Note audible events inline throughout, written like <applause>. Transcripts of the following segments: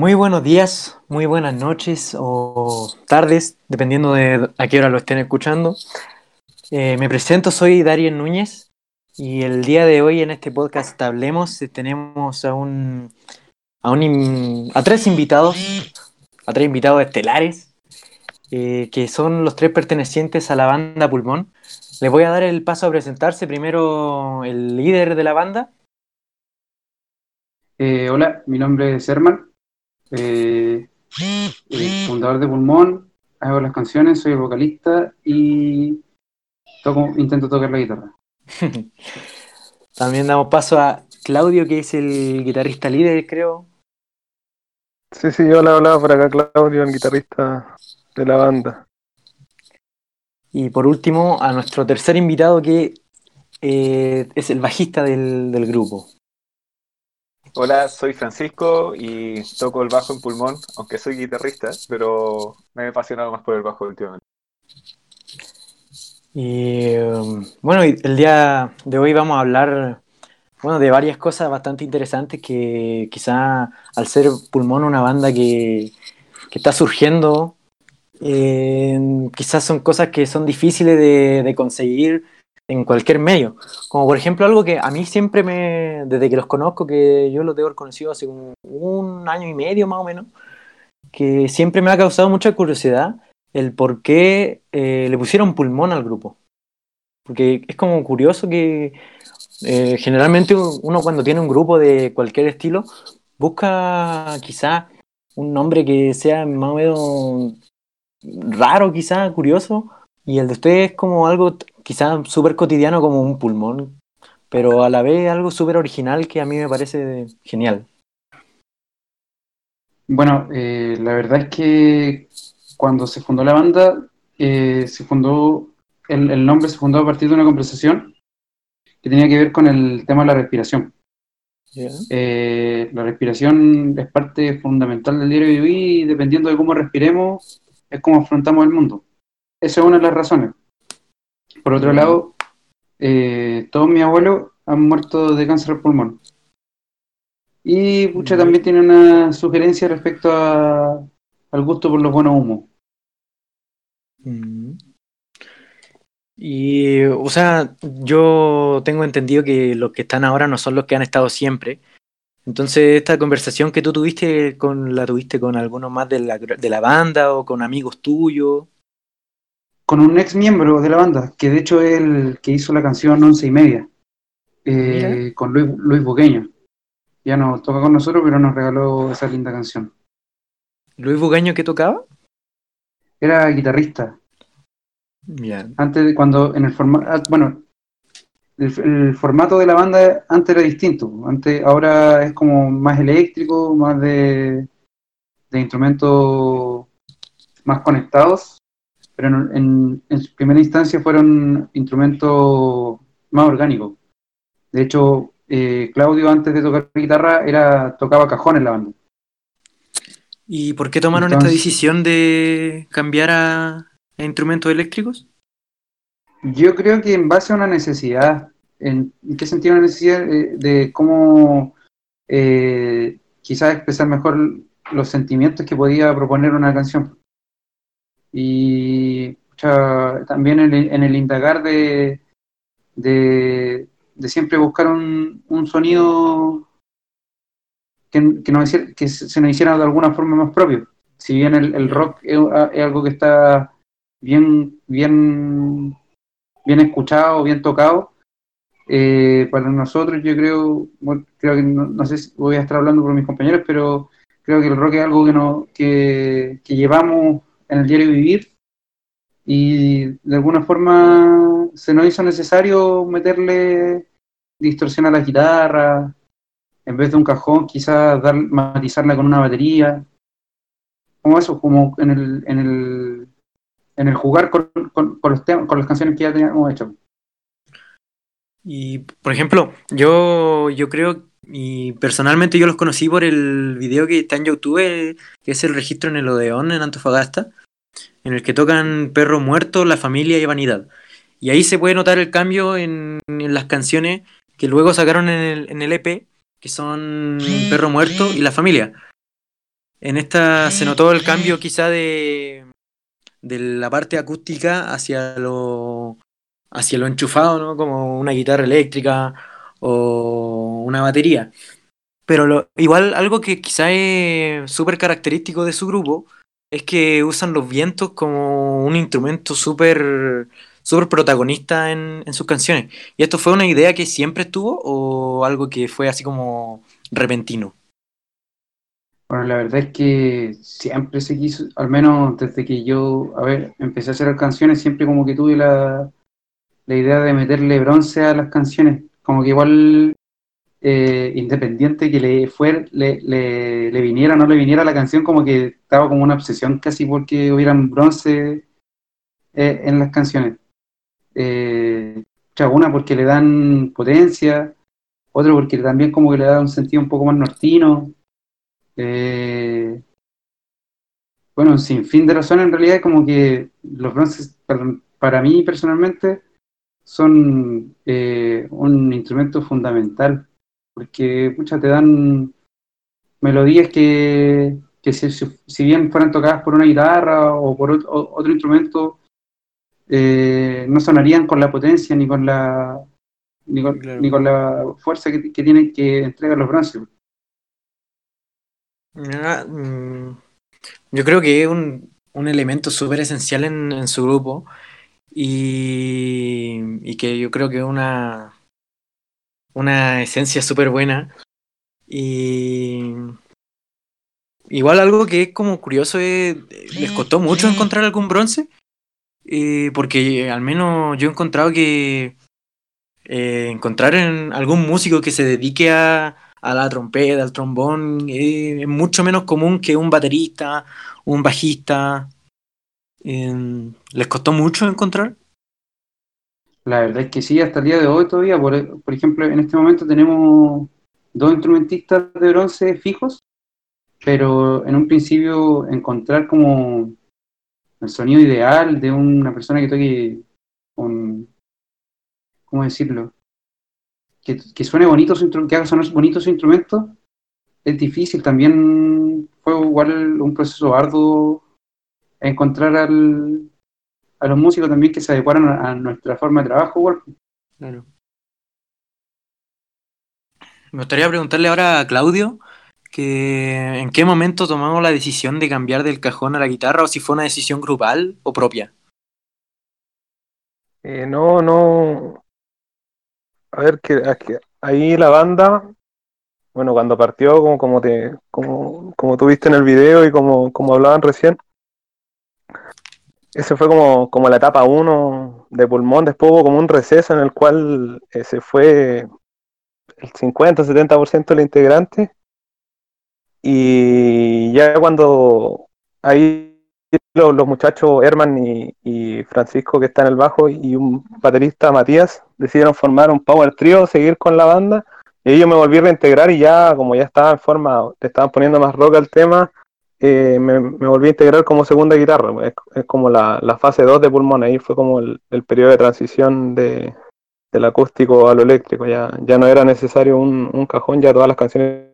Muy buenos días, muy buenas noches o tardes, dependiendo de a qué hora lo estén escuchando. Eh, me presento, soy Darien Núñez y el día de hoy en este podcast Hablemos eh, tenemos a un, a, un a tres invitados, a tres invitados estelares, eh, que son los tres pertenecientes a la banda Pulmón. Les voy a dar el paso a presentarse. Primero el líder de la banda, hola, mi nombre es Herman, eh, eh, fundador de Pulmón, hago las canciones, soy el vocalista y toco, intento tocar la guitarra. <laughs> También damos paso a Claudio, que es el guitarrista líder, creo. Sí, sí, hola, hola, por acá Claudio, el guitarrista de la banda. Y por último, a nuestro tercer invitado, que eh, es el bajista del, del grupo. Hola, soy Francisco y toco el bajo en pulmón, aunque soy guitarrista, pero me he apasionado más por el bajo últimamente. Y um, bueno, el día de hoy vamos a hablar bueno, de varias cosas bastante interesantes que quizá al ser Pulmón una banda que, está surgiendo, eh, quizás son cosas que son difíciles de conseguir en cualquier medio. Como por ejemplo algo que a mí siempre me, desde que los conozco, que yo los debo haber conocido hace un, un año y medio más o menos, que siempre me ha causado mucha curiosidad el por qué eh, le pusieron pulmón al grupo. Porque es como curioso que eh, generalmente uno cuando tiene un grupo de cualquier estilo busca quizá un nombre que sea más o menos raro, quizá curioso, y el de ustedes es como algo t- quizá súper cotidiano como un pulmón, pero a la vez algo súper original que a mí me parece genial. Bueno, eh, la verdad es que cuando se fundó la banda, eh, se fundó, el, el nombre se fundó a partir de una conversación que tenía que ver con el tema de la respiración. Eh, la respiración es parte fundamental del diario vivir y dependiendo de cómo respiremos, es como afrontamos el mundo. Esa es una de las razones. Por otro lado, eh, todos mis abuelos han muerto de cáncer al pulmón. Y Pucha también tiene una sugerencia respecto a- al gusto por los buenos humos. Mm. Y, o sea, yo tengo entendido que los que están ahora no son los que han estado siempre. Entonces, esta conversación que tú tuviste con la tuviste con algunos más de la, de la banda o con amigos tuyos. Con un ex miembro de la banda, que de hecho es el que hizo la canción Once y Media, eh, con Luis, Luis Buqueño. Ya no toca con nosotros, pero nos regaló esa linda canción. Luis Bugaño que tocaba. Era guitarrista. Ya. Antes de cuando en el formato, bueno, el, el formato de la banda antes era distinto. Antes, ahora es como más eléctrico, más de, de instrumentos más conectados. Pero en, en, en su primera instancia fueron instrumentos más orgánicos. De hecho, eh, Claudio antes de tocar guitarra era tocaba cajón en la banda. ¿Y por qué tomaron esta decisión de cambiar a, a instrumentos eléctricos? Yo creo que en base a una necesidad, ¿en, en qué sentido una necesidad Eh, de cómo eh, quizás expresar mejor los sentimientos que podía proponer una canción? Y también en el, en el indagar de, de, siempre buscar un, un sonido que, que, hiciera- que se nos hiciera de alguna forma más propio. Si bien el, rock es, algo que está bien, bien bien escuchado, bien tocado. Eh, para nosotros, yo creo, creo que no, no sé si voy a estar hablando por mis compañeros, pero creo que el rock es algo que, no, que, que llevamos en el diario vivir. Y de alguna forma se nos hizo necesario meterle distorsión a la guitarra, en vez de un cajón, quizás dar, matizarla con una batería, como eso, como en el, en el, en el jugar con, con, los temas, con las canciones que ya teníamos hecho. Y, por ejemplo, yo, yo creo, y personalmente yo los conocí por el video que está en YouTube, que es el registro en el Odeón, en Antofagasta, en el que tocan Perro Muerto, La Familia y Vanidad. Y ahí se puede notar el cambio en, las canciones que luego sacaron en el, en EP, que son Perro Muerto y La Familia. En esta se notó el cambio quizá de, la parte acústica hacia lo, hacia lo enchufado, ¿no? Como una guitarra eléctrica o una batería. Pero igual algo que quizá es súper característico de su grupo es que usan los vientos como un instrumento súper protagonista en, en sus canciones. ¿Y esto fue una idea que siempre estuvo o algo que fue así como repentino? Bueno, la verdad es que siempre se quiso, al menos desde que yo, a ver, empecé a hacer canciones, siempre como que tuve la, la idea de meterle bronce a las canciones. Como que igual, eh, independiente que le, fuera, le, le, le viniera no le viniera la canción, como que estaba como una obsesión casi porque hubieran bronce eh, en las canciones. Eh, una porque le dan potencia, otro porque también como que le da un sentido un poco más nortino. Eh, bueno, sin fin de razones, en realidad, como que los bronces, para, para mí personalmente, son un instrumento fundamental, porque muchas te dan melodías que, que si, si, bien fueran tocadas por una guitarra o por otro, otro instrumento, eh, no sonarían con la potencia ni con la ni con, claro. ni con la fuerza que, que, tienen que entregar los bronces. Ah, yo creo que es un, un elemento súper esencial en, en, su grupo y, y, que yo creo que es una, una esencia súper buena. Y igual algo que es como curioso es, les costó mucho encontrar algún bronce eh, porque al menos yo he encontrado que eh, encontrar en algún músico que se dedique a, a la trompeta, al trombón, eh, es mucho menos común que un baterista, un bajista. ¿Les costó mucho encontrar? La verdad es que sí, hasta el día de hoy todavía. Por, ejemplo, en este momento tenemos dos instrumentistas de bronce fijos, pero en un principio encontrar como el sonido ideal de una persona que toque con, ¿cómo decirlo? Que, suene bonito, su, que haga sonar bonito su instrumento, es difícil. También fue igual un proceso arduo encontrar al, a los músicos también que se adecuaran a, nuestra forma de trabajo. Igual. Claro. Me gustaría preguntarle ahora a Claudio que en qué momento tomamos la decisión de cambiar del cajón a la guitarra o si fue una decisión grupal o propia. Eh, no, no. A ver, que, que, ahí la banda, bueno, cuando partió, como, como, te, como, como tuviste en el video y como, como hablaban recién, ese fue como, como la etapa 1 de pulmón, después hubo como un receso en el cual eh, se fue el 50-70% del integrante. Y ya cuando ahí los, muchachos Herman y, Francisco que está en el bajo y un baterista Matías decidieron formar un power trio, seguir con la banda. Y yo me volví a reintegrar y ya como ya estaba en forma, le estaban poniendo más rock al tema, eh, me, me, volví a integrar como segunda guitarra, es, es como la, fase 2 de pulmón, ahí fue como el, periodo de transición de, del acústico a lo eléctrico, ya, ya no era necesario un, cajón, ya todas las canciones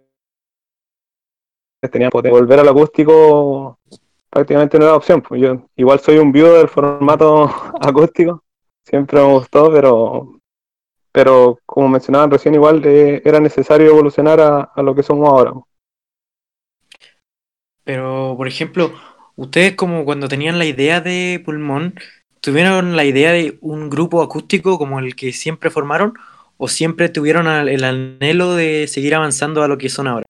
tenía potencia. Volver al acústico prácticamente no era opción. Pues yo igual soy un viudo del formato <laughs> acústico, siempre me gustó, pero pero como mencionaban recién, igual eh, era necesario evolucionar a, a, lo que somos ahora. Pero, por ejemplo, ustedes como cuando tenían la idea de Pulmón, ¿tuvieron la idea de un grupo acústico como el que siempre formaron o siempre tuvieron el anhelo de seguir avanzando a lo que son ahora?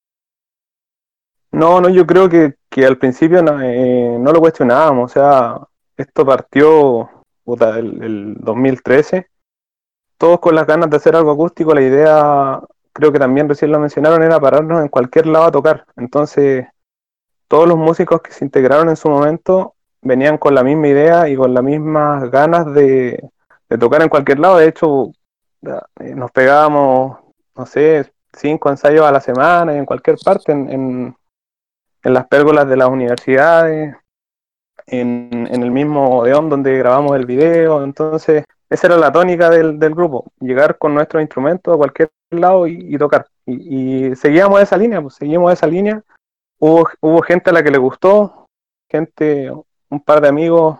No, no, yo creo que, que al principio no, eh, no, lo cuestionábamos, o sea, esto partió puta, el, el, 2013, todos con las ganas de hacer algo acústico, la idea, creo que también recién lo mencionaron, era pararnos en cualquier lado a tocar, entonces todos los músicos que se integraron en su momento venían con la misma idea y con las mismas ganas de, de tocar en cualquier lado, de hecho eh, nos pegábamos, no sé, cinco ensayos a la semana en cualquier parte, en, en en las pérgolas de las universidades, en, en, el mismo Odeón donde grabamos el video. Entonces, esa era la tónica del, del grupo, llegar con nuestros instrumentos a cualquier lado y, y tocar. Y, y, seguíamos esa línea, pues seguimos esa línea. Hubo, hubo gente a la que le gustó, gente, un par de amigos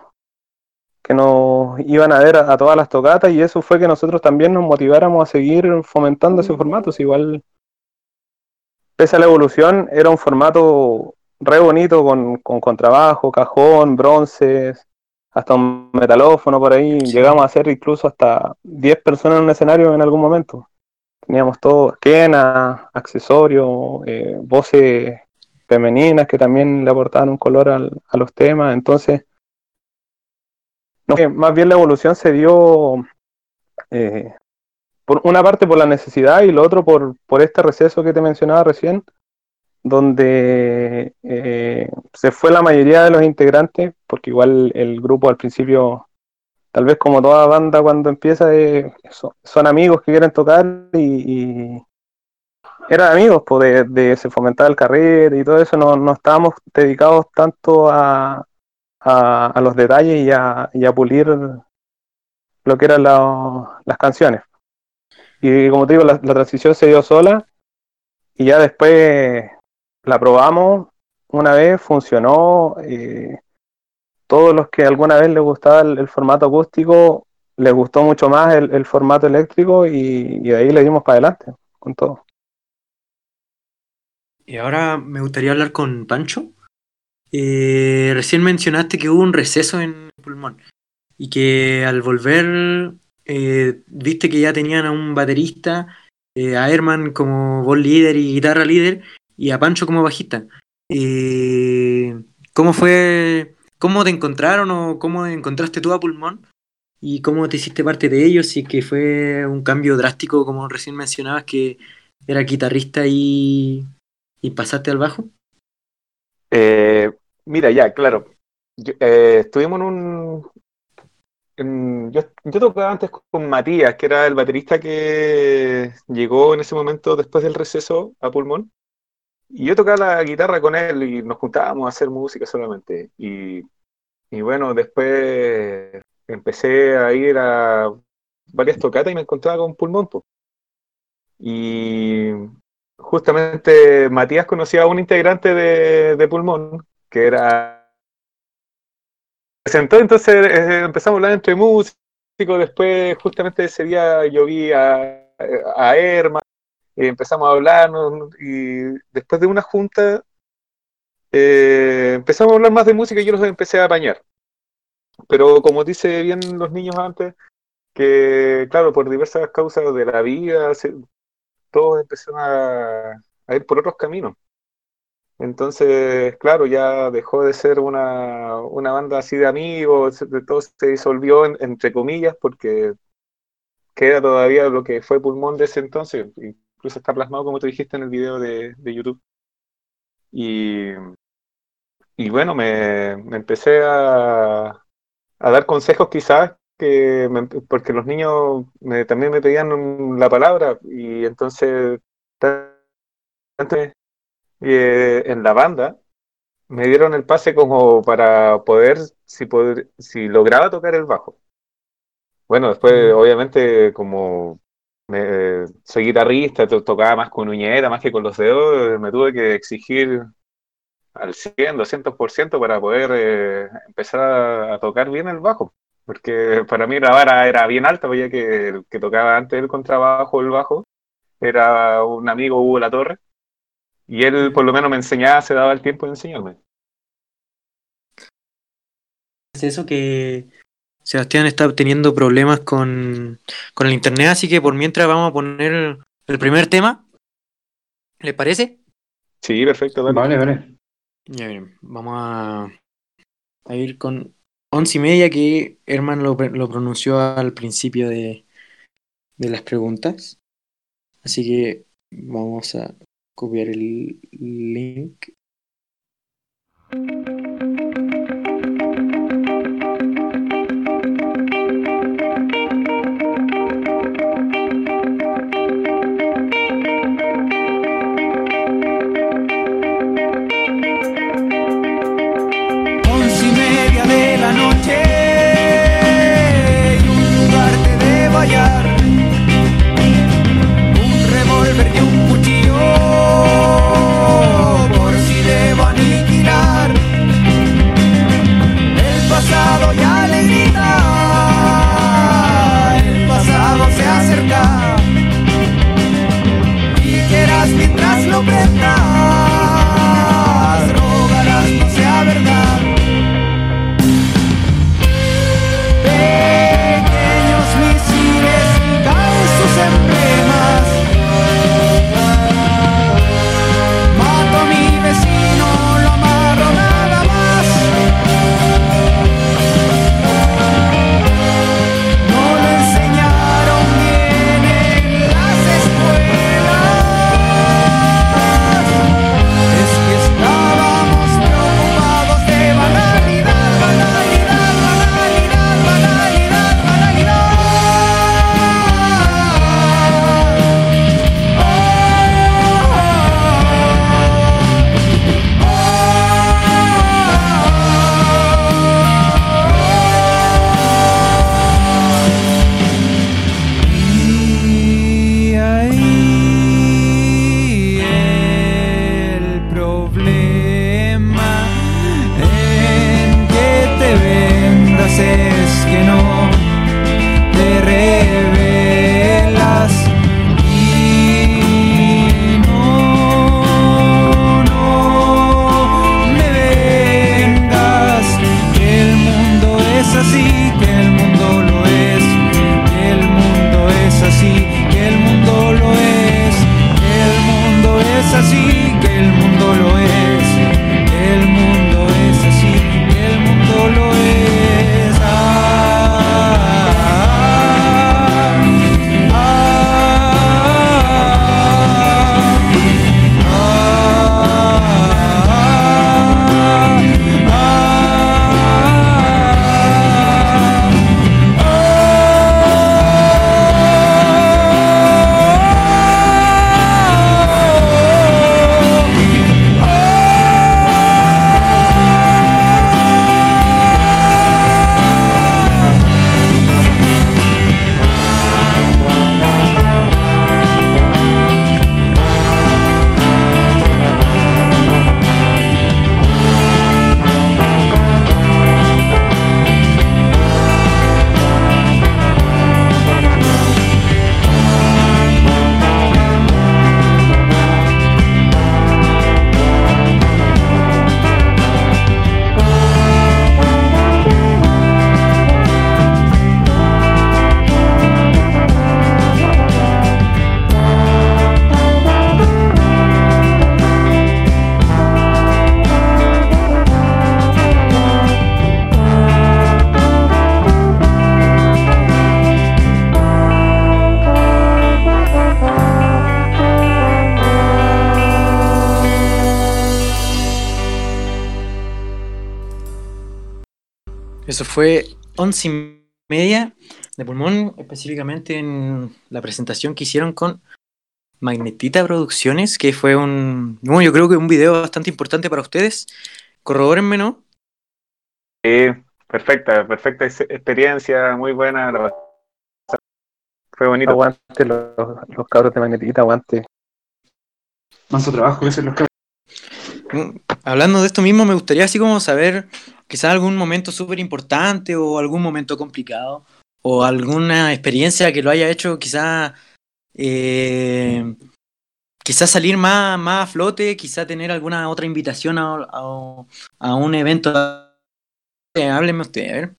que nos iban a ver a, a todas las tocatas y eso fue que nosotros también nos motiváramos a seguir fomentando ese formato. Si igual, pese a la evolución, era un formato re bonito con, con contrabajo, cajón, bronces, hasta un metalófono por ahí. Llegamos a hacer incluso hasta 10 personas en un escenario en algún momento. Teníamos todo, quena, accesorios, eh, voces femeninas que también le aportaban un color al- a los temas. Entonces, no, más bien la evolución se dio eh, por una parte por la necesidad y lo otro por, por este receso que te mencionaba recién, donde eh, se fue la mayoría de los integrantes, porque igual el grupo al principio, tal vez como toda banda cuando empieza, eh, son, amigos que quieren tocar y eran amigos, pues de, de se fomentar el carrera y todo eso, no, no estábamos dedicados tanto a, a, los detalles y a, y a pulir lo que eran la- las canciones. Y como te digo, la, transición se dio sola y ya después la probamos una vez, funcionó. eh, todos los que alguna vez les gustaba el, el formato acústico, les gustó mucho más el, el formato eléctrico y, y de ahí le dimos para adelante con todo. Y ahora me gustaría hablar con Pancho. Eh, recién mencionaste que hubo un receso en Pulmón y que al volver eh, viste que ya tenían a un baterista, eh, a Herman como voz líder y guitarra líder y a Pancho como bajista. ¿Cómo fue, cómo te encontraron o cómo encontraste tú a Pulmón? ¿Y cómo te hiciste parte de ellos? Es que fue un cambio drástico, como recién mencionabas, que era guitarrista y, y pasaste al bajo. Eh, mira, ya, claro. Yo- eh, estuvimos en un. yo, tocaba antes con Matías, que era el baterista que llegó en ese momento después del receso a Pulmón. Y yo tocaba la guitarra con él y nos juntábamos a hacer música solamente. Y, bueno, después empecé a ir a varias tocatas y me encontraba con Pulmón. Y justamente Matías conocía a un integrante de, de Pulmón, que era... Presentó, entonces eh, empezamos a hablar entre músicos, después justamente ese día yo vi a, a Herman, y empezamos a hablarnos, y después de una junta eh, empezamos a hablar más de música y yo los empecé a apañar. Pero como dice bien los niños antes, que claro, por diversas causas de la vida, todos empezaron a, ir por otros caminos. Entonces, claro, ya dejó de ser una, banda así de amigos, todo se disolvió en- entre comillas, porque queda todavía lo que fue Pulmón de ese entonces, incluso está plasmado como te dijiste en el video de, YouTube. Y, bueno, me, empecé a dar consejos quizás que me- porque los niños me- también me pedían la palabra y entonces tanto, eh, en la banda me dieron el pase como para poder si poder, si lograba tocar el bajo. Bueno, después obviamente como me, soy guitarrista, to- tocaba más con uñera, más que con los dedos, me tuve que exigir al 100, 200% para poder eh, empezar a, a tocar bien el bajo. Porque para mí la vara era bien alta, pues ya que el que tocaba antes el contrabajo, el bajo, era un amigo Hugo La Torre. Y él por lo menos me enseñaba, se daba el tiempo de enseñarme. Es eso que Sebastián está teniendo problemas con, con el internet, así que por mientras vamos a poner el primer tema. ¿Le parece? Sí, perfecto, dale. Vale, vale. Ya miren, vamos a, a ir con once y media que Herman lo, pronunció al principio de, de las preguntas. Así que vamos a copiar el link. Eso fue once y media de pulmón, específicamente en la presentación que hicieron con Magnetita Producciones, que fue un, bueno, yo creo que un video bastante importante para ustedes. Corrobórenme, ¿no? Sí, perfecta, perfecta ex- experiencia, muy buena. la. Fue bonito. Aguante los, los cabros de magnetita, aguante. Manso trabajo que hacen los cabros. Hablando de esto mismo, me gustaría así como saber quizás algún momento súper importante o algún momento complicado o alguna experiencia que lo haya hecho quizás eh, quizás salir más, más a flote, quizás tener alguna otra invitación a, a- un evento. Hábleme usted, a ver.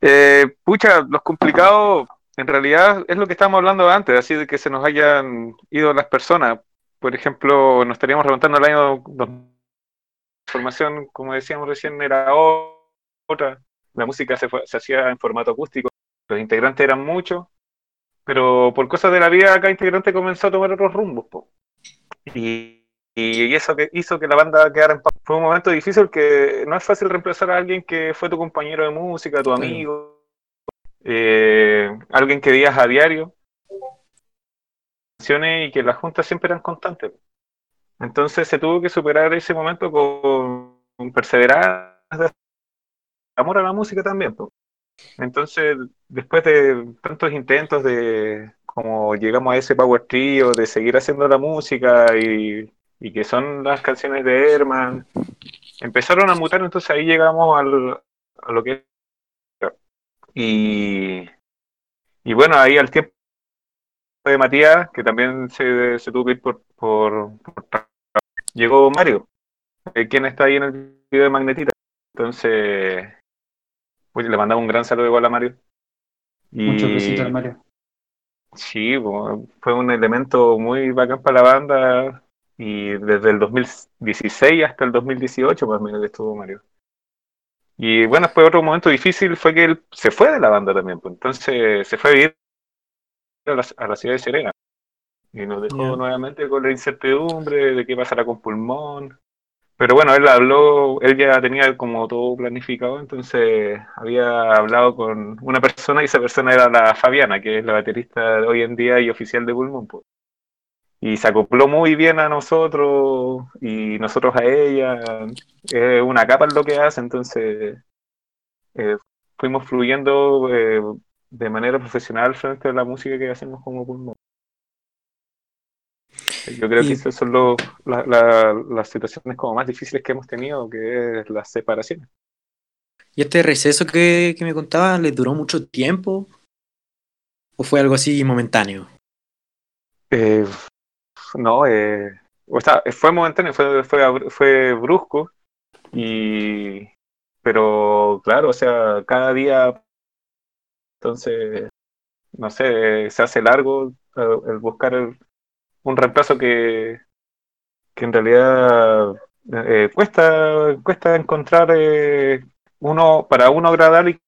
Eh, pucha, los complicados en realidad es lo que estábamos hablando antes, así de que se nos hayan ido las personas. Por ejemplo, nos estaríamos remontando al año 2000. La formación, como decíamos recién, era otra. La música se, fue- se hacía en formato acústico. Los integrantes eran muchos, pero por cosas de la vida cada integrante comenzó a tomar otros rumbos. po. Y, y eso que hizo que la banda quedara en paz. Fue un momento difícil que no es fácil reemplazar a alguien que fue tu compañero de música, tu amigo, eh, alguien que veías a diario y que las juntas siempre eran constantes. Entonces se tuvo que superar ese momento con, perseverancia, amor a la música también. po. Entonces, después de tantos intentos de como llegamos a ese power trio, de seguir haciendo la música y, y que son las canciones de Herman, empezaron a mutar, entonces ahí llegamos al, a lo que y, y bueno, ahí al tiempo de Matías, que también se, se tuvo que ir por, por, por llegó Mario, eh, quien está ahí en el video de Magnetita. Entonces, pues le mandamos un gran saludo igual a Mario. Y Muchos besitos al Mario. sí, fue un elemento muy bacán para la banda. Y desde el 2016 hasta el 2018, más o menos, que estuvo Mario. Y bueno, después otro momento difícil fue que él se fue de la banda también, pues. Entonces se fue a vivir a la, a la ciudad de Serena. Y nos dejó nuevamente con la incertidumbre de qué pasará con Pulmón. Pero bueno, él habló, él ya tenía como todo planificado, entonces había hablado con una persona y esa persona era la Fabiana, que es la baterista de hoy en día y oficial de Pulmón. pues. Y se acopló muy bien a nosotros y nosotros a ella. Es una capa en lo que hace, entonces eh, fuimos fluyendo eh, de manera profesional frente a la música que hacemos como pulmón. Yo creo Y- que esas son la- la- las situaciones como más difíciles que hemos tenido, que es las separaciones. ¿Y este receso que, que me contaba les duró mucho tiempo? ¿O fue algo así momentáneo? Eh, no, eh, o sea, fue momentáneo, fue, fue, fue brusco, y, pero claro, o sea, cada día, entonces, no sé, se hace largo eh, el buscar el- un reemplazo que, que en realidad eh, cuesta, cuesta encontrar eh, uno para uno agradable,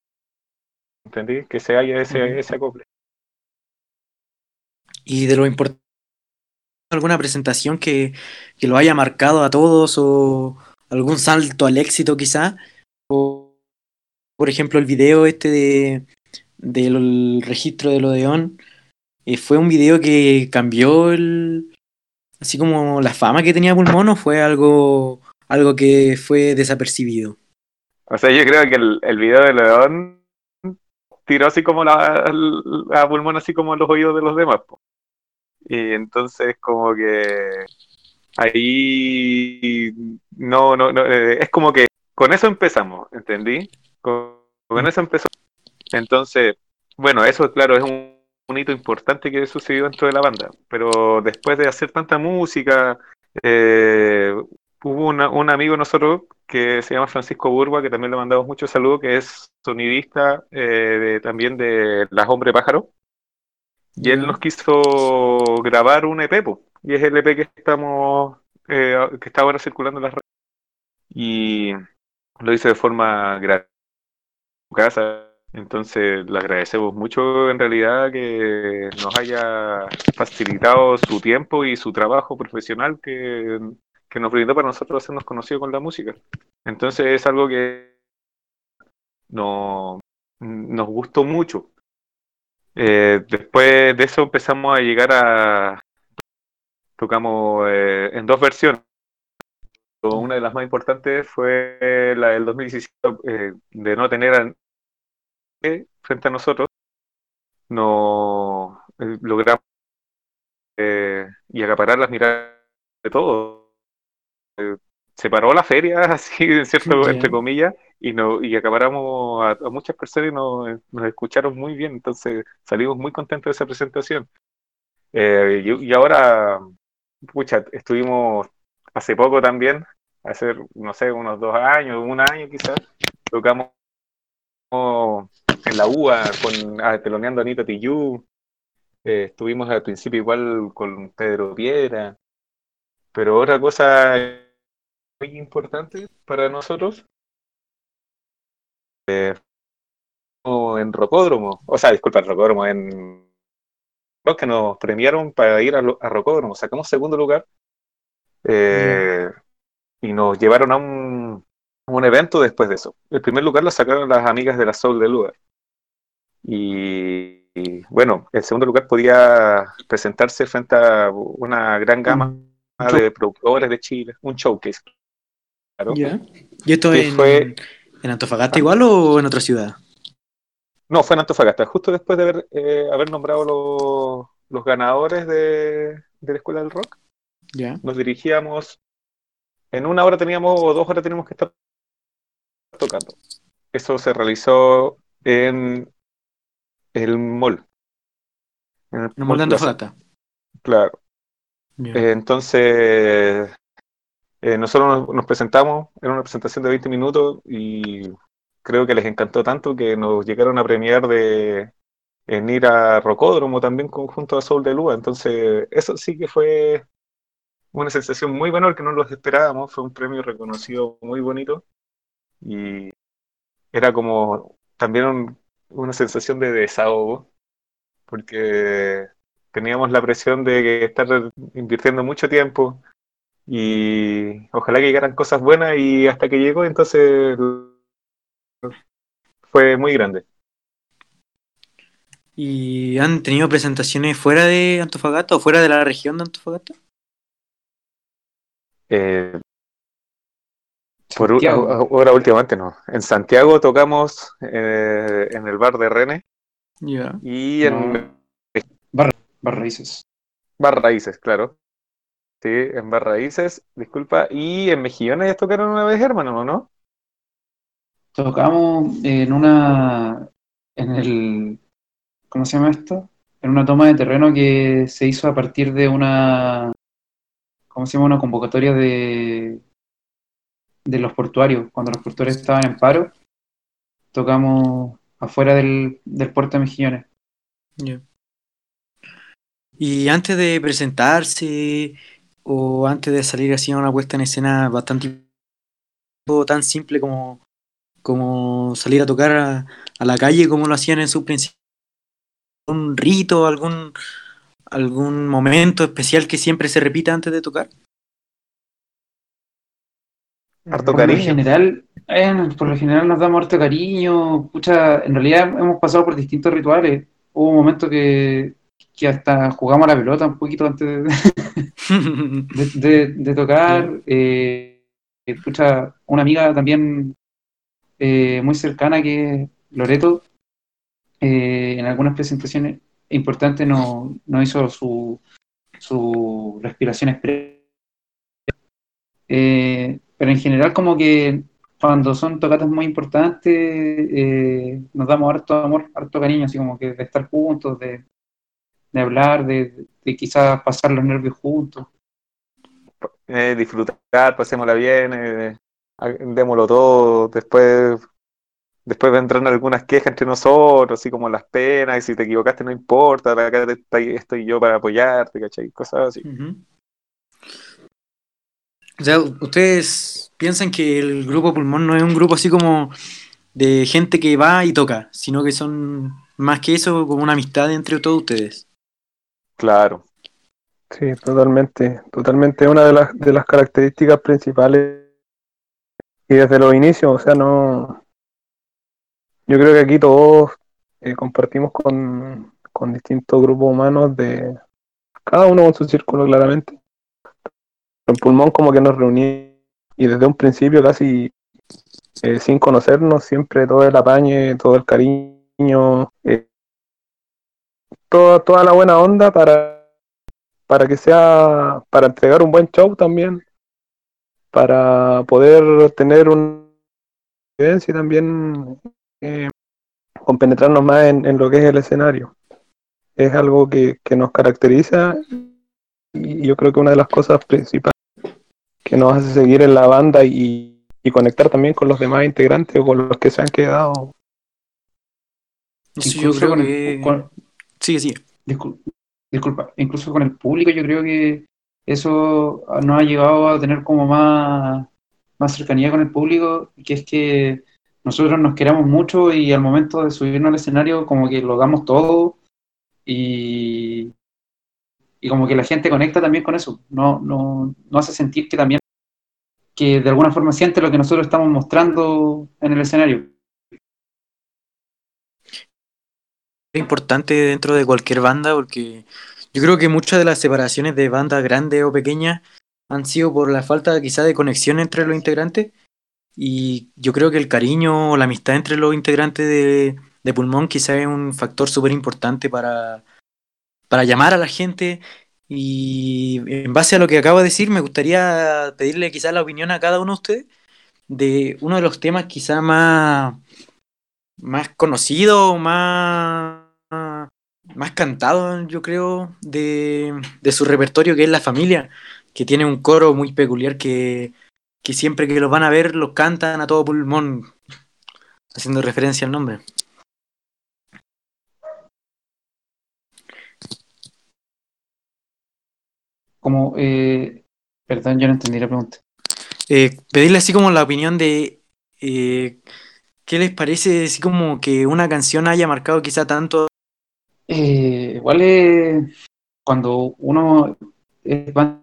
¿entendí? Que se haya ese, ese acople. Y de lo importante, alguna presentación que, que lo haya marcado a todos o algún salto al éxito quizá. O, por ejemplo, el video este de del registro del Odeón. Eh, fue un video que cambió el así como la fama que tenía Pulmón o fue algo algo que fue desapercibido. O sea, yo creo que el, el video de León tiró así como la, la pulmón así como en los oídos de los demás. Y entonces como que ahí no, no, no eh, es como que con eso empezamos, ¿entendí? Con, con eso empezó. Entonces, bueno, eso claro es un, un hito importante que sucedió dentro de la banda, pero después de hacer tanta música, eh, hubo una- un amigo de nosotros que se llama Francisco Burba, que también le mandamos mucho saludo, que es sonidista eh, de- también de Las Hombre Pájaro. Y él nos quiso grabar un EP, po, y es el EP que estamos, eh, que está ahora circulando en las redes. Y lo hizo de forma gratuita. Entonces le agradecemos mucho en realidad que nos haya facilitado su tiempo y su trabajo profesional que, que nos brindó para nosotros hacernos conocidos con la música. Entonces es algo que no, nos gustó mucho. Eh, después de eso empezamos a llegar a... Tocamos eh, en dos versiones. Una de las más importantes fue la del 2017, eh, de no tener frente a nosotros. No eh, logramos eh, y acaparar las miradas de todos. Eh, se paró la feria, <laughs> así, en cierto, entre comillas, y, no, y acaparamos a, a muchas personas y nos, nos escucharon muy bien. Entonces salimos muy contentos de esa presentación. Y, y ahora, pucha, estuvimos hace poco también, hace, no sé, unos dos años, un año quizás, tocamos en la UA con ah, teloneando a Anita Tijoux. Eh, estuvimos al principio igual con Pedro Piedra, pero otra cosa muy importante para nosotros eh, en Rocódromo, o sea, disculpa, en Rocódromo, en los que nos premiaron para ir a, a Rocódromo, sacamos segundo lugar eh, y nos llevaron a un, a un evento después de eso. El primer lugar lo sacaron las amigas de la Soul de lugar. Y, y, bueno, el segundo lugar podía presentarse frente a una gran gama de productores de Chile, un showcase. Claro. Ya. ¿Y esto en, fue- en Antofagasta igual o en otra ciudad? No, fue en Antofagasta, justo después de haber, eh, haber nombrado los, los ganadores de, de la Escuela del Rock. Ya. Nos dirigíamos, en una hora teníamos o dos horas teníamos que estar tocando. Eso se realizó en el mall. En el el Mall de. Antofagasta. Claro. Eh, entonces, eh, nosotros nos, nos presentamos, era una presentación de 20 minutos y creo que les encantó tanto que nos llegaron a premiar de en ir a Rocódromo también con- junto a Soul de Lua. Entonces, eso sí que fue una sensación muy buena porque no los esperábamos, fue un premio reconocido muy bonito y era como también un- una sensación de desahogo porque teníamos la presión de estar invirtiendo mucho tiempo y ojalá que llegaran cosas buenas y hasta que llegó entonces fue muy grande. ¿Y han tenido presentaciones fuera de Antofagasta o fuera de la región de Antofagasta? Eh, por, ahora últimamente no. En Santiago tocamos eh, en el bar de René Ya. y en No. Bar, bar raíces. Bar Raíces, claro. Sí, en Bar Raíces, disculpa. Y en Mejillones tocaron una vez, hermano, ¿no? Tocamos en una. en el. ¿Cómo se llama esto? En una toma de terreno que se hizo a partir de una. ¿Cómo se llama? Una convocatoria de. De los portuarios. Cuando los portuarios estaban en paro, tocamos afuera del, del puerto de Mejillones. Y antes de presentarse o antes de salir así a una puesta en escena bastante tan simple como, como salir a tocar a, a la calle como lo hacían en su principio, un rito, algún algún momento especial que siempre se repita antes de tocar. Harto Por lo general, eh, por lo general nos damos harto cariño. Pucha, en realidad hemos pasado por distintos rituales. Hubo un momento que, que hasta jugamos a la pelota un poquito antes de, <laughs> de, de- de tocar. Eh, pucha, una amiga también eh, muy cercana que es Loreto, eh, en algunas presentaciones importantes nos no hizo su, su respiración expresa. Eh, pero en general como que cuando son tocatas muy importantes eh, nos damos harto amor, harto cariño, así como que de estar juntos, de, de hablar, de, de quizás pasar los nervios juntos. eh, disfrutar, pasémosla bien, eh, démoslo todo, después, después vendrán algunas quejas entre nosotros, así como las penas, y si te equivocaste no importa, acá estoy, yo para apoyarte, ¿cachai? Cosas así. O sea, ¿ustedes piensan que el grupo Pulmón no es un grupo así como de gente que va y toca, sino que son más que eso como una amistad entre todos ustedes? Claro. Sí, totalmente, totalmente una de las, de las características principales y desde los inicios, o sea, no, yo creo que aquí todos eh, compartimos con, con distintos grupos humanos de cada uno con su círculo claramente. En pulmón como que nos reuní y desde un principio casi eh, sin conocernos, siempre todo el apañe, todo el cariño, eh, toda, toda la buena onda para para que sea, para entregar un buen show también, para poder tener una evidencia y también eh, compenetrarnos más en, en lo que es el escenario. Es algo que, que nos caracteriza y yo creo que una de las cosas principales que nos hace seguir en la banda y, y conectar también con los demás integrantes o con los que se han quedado. Sí, yo creo con el- que... con- sigue. Discul- Disculpa, incluso con el público yo creo que eso nos ha llevado a tener como más, más cercanía con el público, que es que nosotros nos queremos mucho y al momento de subirnos al escenario como que lo damos todo y, y como que la gente conecta también con eso, no, no, no hace sentir que también que de alguna forma siente lo que nosotros estamos mostrando en el escenario. Es importante dentro de cualquier banda porque yo creo que muchas de las separaciones de bandas grandes o pequeñas han sido por la falta quizá de conexión entre los integrantes y yo creo que el cariño o la amistad entre los integrantes de, de Pulmón quizá es un factor súper importante para, para llamar a la gente y en base a lo que acabo de decir me gustaría pedirle quizá la opinión a cada uno de ustedes de uno de los temas quizá más más conocido, más, más cantado, yo creo, de, de su repertorio, que es La Familia, que tiene un coro muy peculiar que, que siempre que los van a ver los cantan a todo pulmón, haciendo referencia al nombre. Como, eh, perdón, yo no entendí la pregunta. Eh, pedirle así como la opinión de eh, qué les parece así como que una canción haya marcado quizá tanto Eh, igual es cuando uno es banda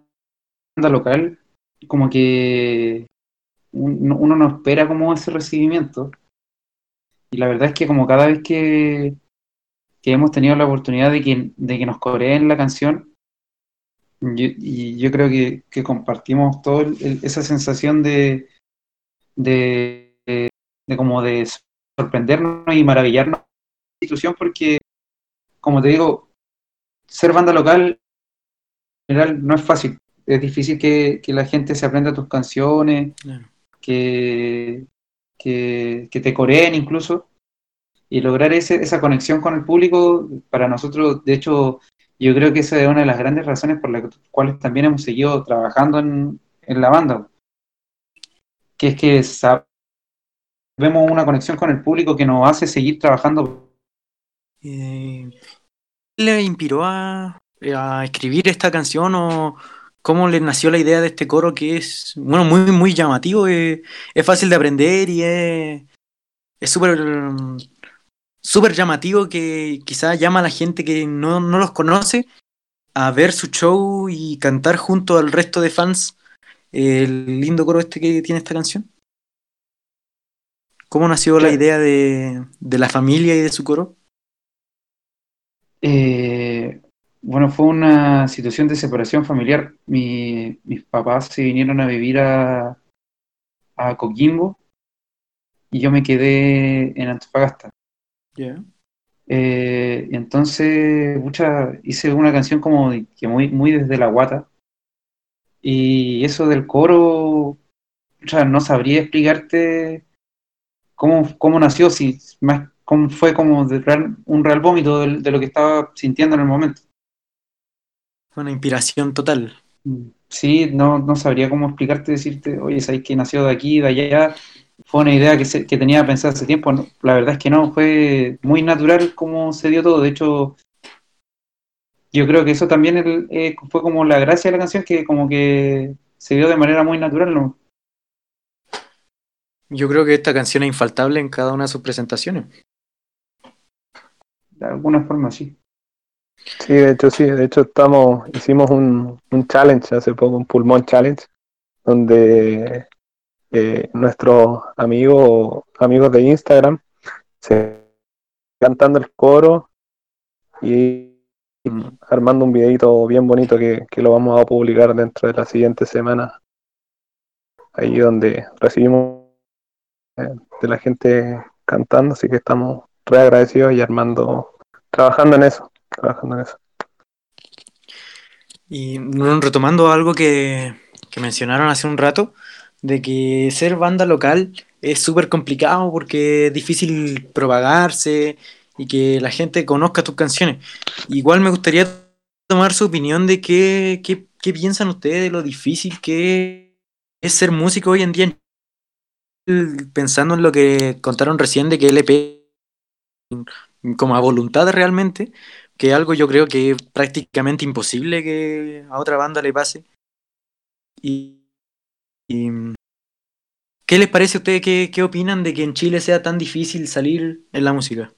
local, como que un- uno no espera como ese recibimiento. Y la verdad es que como cada vez que, que hemos tenido la oportunidad de que, de que nos coreen la canción, yo- y yo creo que, que compartimos toda esa sensación de, de, de como de sorprendernos y maravillarnos la institución porque como te digo, ser banda local en general no es fácil. Es difícil que, que la gente se aprenda tus canciones, Claro. que, que, que te coreen incluso. Y lograr ese, esa conexión con el público, para nosotros, de hecho, yo creo que esa es una de las grandes razones por las cuales también hemos seguido trabajando en, la banda. que es que vemos una conexión con el público que nos hace seguir trabajando. Eh, ¿qué le inspiró a, escribir esta canción o cómo le nació la idea de este coro que es, bueno, muy, muy llamativo, eh, es fácil de aprender y es es súper mm, súper llamativo que quizás llama a la gente que no, no los conoce a ver su show y cantar junto al resto de fans el lindo coro este que tiene esta canción. ¿Cómo nació la idea de, de la familia y de su coro? Eh, bueno, fue una situación de separación familiar. Mi- mis papás se vinieron a vivir a, a Coquimbo y yo me quedé en Antofagasta. Eh, entonces, hice una canción como que muy, muy desde la guata. Y eso del coro, pucha, no sabría explicarte cómo, cómo nació, si más cómo fue como de real- un real vómito de, de lo que estaba sintiendo en el momento. Fue una inspiración total. Sí, no, no sabría cómo explicarte, decirte, oye, sabes que nació de aquí, de allá. Fue una idea que, se- que tenía pensada hace tiempo. La verdad es que no, fue muy natural como se dio todo. De hecho, yo creo que eso también el- eh, fue como la gracia de la canción, que como que se dio de manera muy natural, ¿no? Yo creo que esta canción es infaltable en cada una de sus presentaciones. De alguna forma, sí. Sí, de hecho sí, de hecho estamos, hicimos un, un challenge hace poco, un pulmón challenge, donde eh, nuestros amigos, amigos de Instagram se cantando el coro y, armando un videito bien bonito que, que lo vamos a publicar dentro de la siguiente semana. Ahí donde recibimos eh, de la gente cantando, así que estamos re agradecidos y armando, trabajando en eso, trabajando en eso. Y retomando algo que, que mencionaron hace un rato, de que ser banda local es súper complicado porque es difícil propagarse y que la gente conozca tus canciones. Igual me gustaría tomar su opinión de qué, qué, qué piensan ustedes de lo difícil que es ser músico hoy en día, pensando en lo que contaron recién de que LP como a voluntad realmente, que algo yo creo que es prácticamente imposible que a otra banda le pase. Y, y, ¿qué les parece a ustedes? ¿Qué, ¿Qué opinan de que en Chile sea tan difícil salir en la música?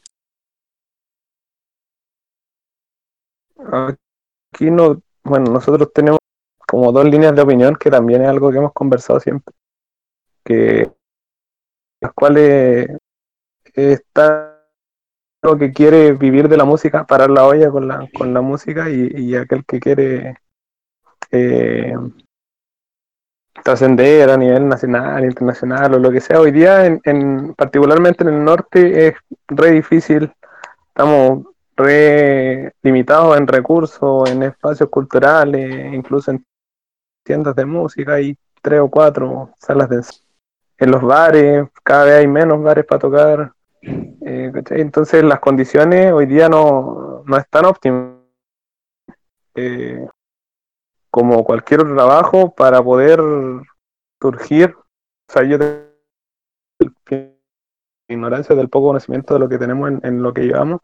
Aquí no, bueno, nosotros tenemos como dos líneas de opinión que también es algo que hemos conversado siempre, que las cuales está lo que quiere vivir de la música, parar la olla con la, con la música y, y aquel que quiere eh, trascender a nivel nacional, internacional o lo que sea. Hoy día, en, en, particularmente en el norte, es re difícil. Estamos re limitados en recursos, en espacios culturales, incluso en tiendas de música, hay tres o cuatro salas de. En los bares, cada vez hay menos bares para tocar. Eh, Entonces las condiciones hoy día no, no están óptimas. Eh, como cualquier otro trabajo, para poder surgir, o sea, yo tengo ignorancia del poco conocimiento de lo que tenemos en, lo que llevamos,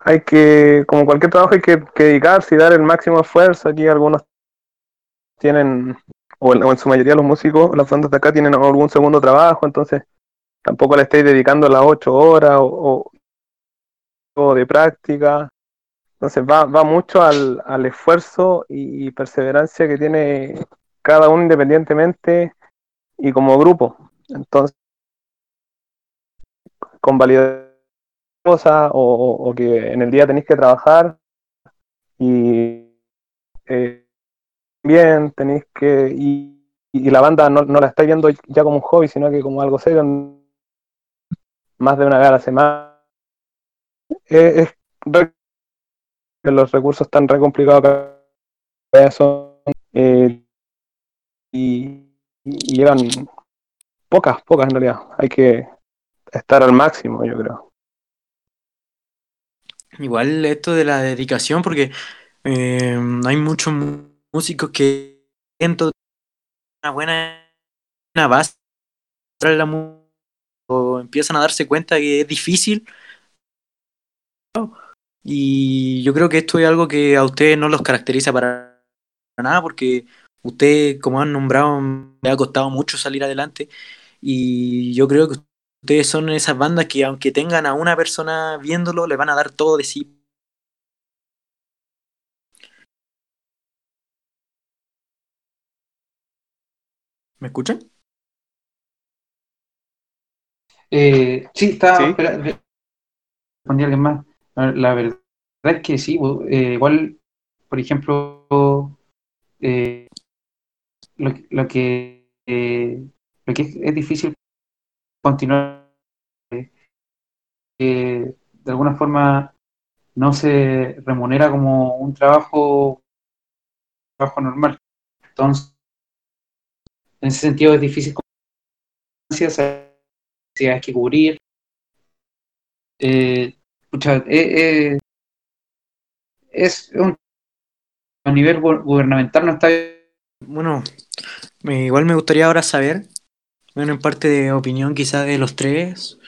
hay que, como cualquier trabajo, hay que, dedicarse y dar el máximo esfuerzo. Aquí algunos tienen, o en, o en, su mayoría los músicos, las bandas de acá tienen algún segundo trabajo, entonces tampoco le estáis dedicando las ocho horas o, o, o, de práctica. Entonces va, va mucho al, al esfuerzo y, perseverancia que tiene cada uno independientemente y como grupo. Entonces, con validez cosas o, o, que en el día tenéis que trabajar y eh, bien tenéis que y, y, la banda no, no la estáis viendo ya como un hobby sino que como algo serio más de una vez a la semana eh, es los recursos están re complicados eh, y, y llegan pocas pocas en realidad. Hay que estar al máximo yo creo. Igual esto de la dedicación, porque eh, hay muchos músicos que tienen una buena, buena base la mu- o empiezan a darse cuenta que es difícil. Y yo creo que esto es algo que a ustedes no los caracteriza para nada, porque ustedes, como han nombrado, le ha costado mucho salir adelante. Y yo creo que ustedes son esas bandas que aunque tengan a una persona viéndolo, le van a dar todo de sí. ¿Me escuchan? Eh, sí, está. Sí. espera, espera. Respondí a alguien más. La, la verdad es que sí, eh, igual, por ejemplo, eh, lo, lo que, eh, lo que es, difícil continuar, eh, de alguna forma no se remunera como un trabajo, trabajo normal. Entonces, en ese sentido es difícil hay que cubrir. Eh, eh, eh, es un a nivel gu- gubernamental no está Bueno, igual me gustaría ahora saber, bueno, en parte de opinión quizás de los tres,